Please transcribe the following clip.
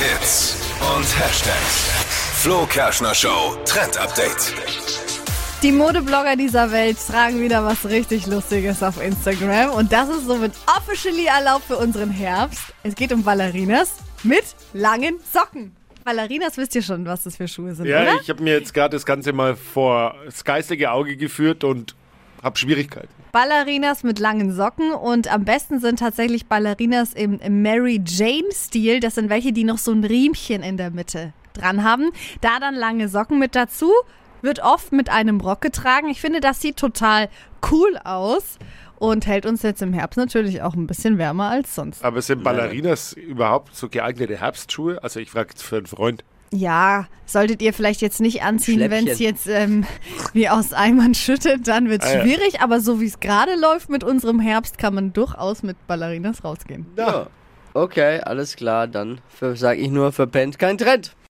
Hits und Hashtags. Flo Kerschner Show Trend Update. Die Modeblogger dieser Welt tragen wieder was richtig Lustiges auf Instagram und das ist somit officially erlaubt für unseren Herbst. Es geht um Ballerinas mit langen Socken. Ballerinas wisst ihr schon, was das für Schuhe sind, Ja, oder? ich habe mir jetzt gerade das Ganze mal vor das geistige Auge geführt und habe Schwierigkeiten. Ballerinas mit langen Socken und am besten sind tatsächlich Ballerinas im, Mary Jane-Stil. Das sind welche, die noch so ein Riemchen in der Mitte dran haben. Da dann lange Socken mit dazu. Wird oft mit einem Rock getragen. Ich finde, das sieht total cool aus und hält uns jetzt im Herbst natürlich auch ein bisschen wärmer als sonst. Aber sind Ballerinas überhaupt so geeignete Herbstschuhe? Also ich frage jetzt für einen Freund. Ja, solltet ihr vielleicht jetzt nicht anziehen, wenn es jetzt ähm, wie aus Eimern schüttet, dann wird es Ah, ja. schwierig. Aber so wie es gerade läuft mit unserem Herbst, kann man durchaus mit Ballerinas rausgehen. Ja. Okay, alles klar, dann für, sag ich nur, verpennt kein Trend.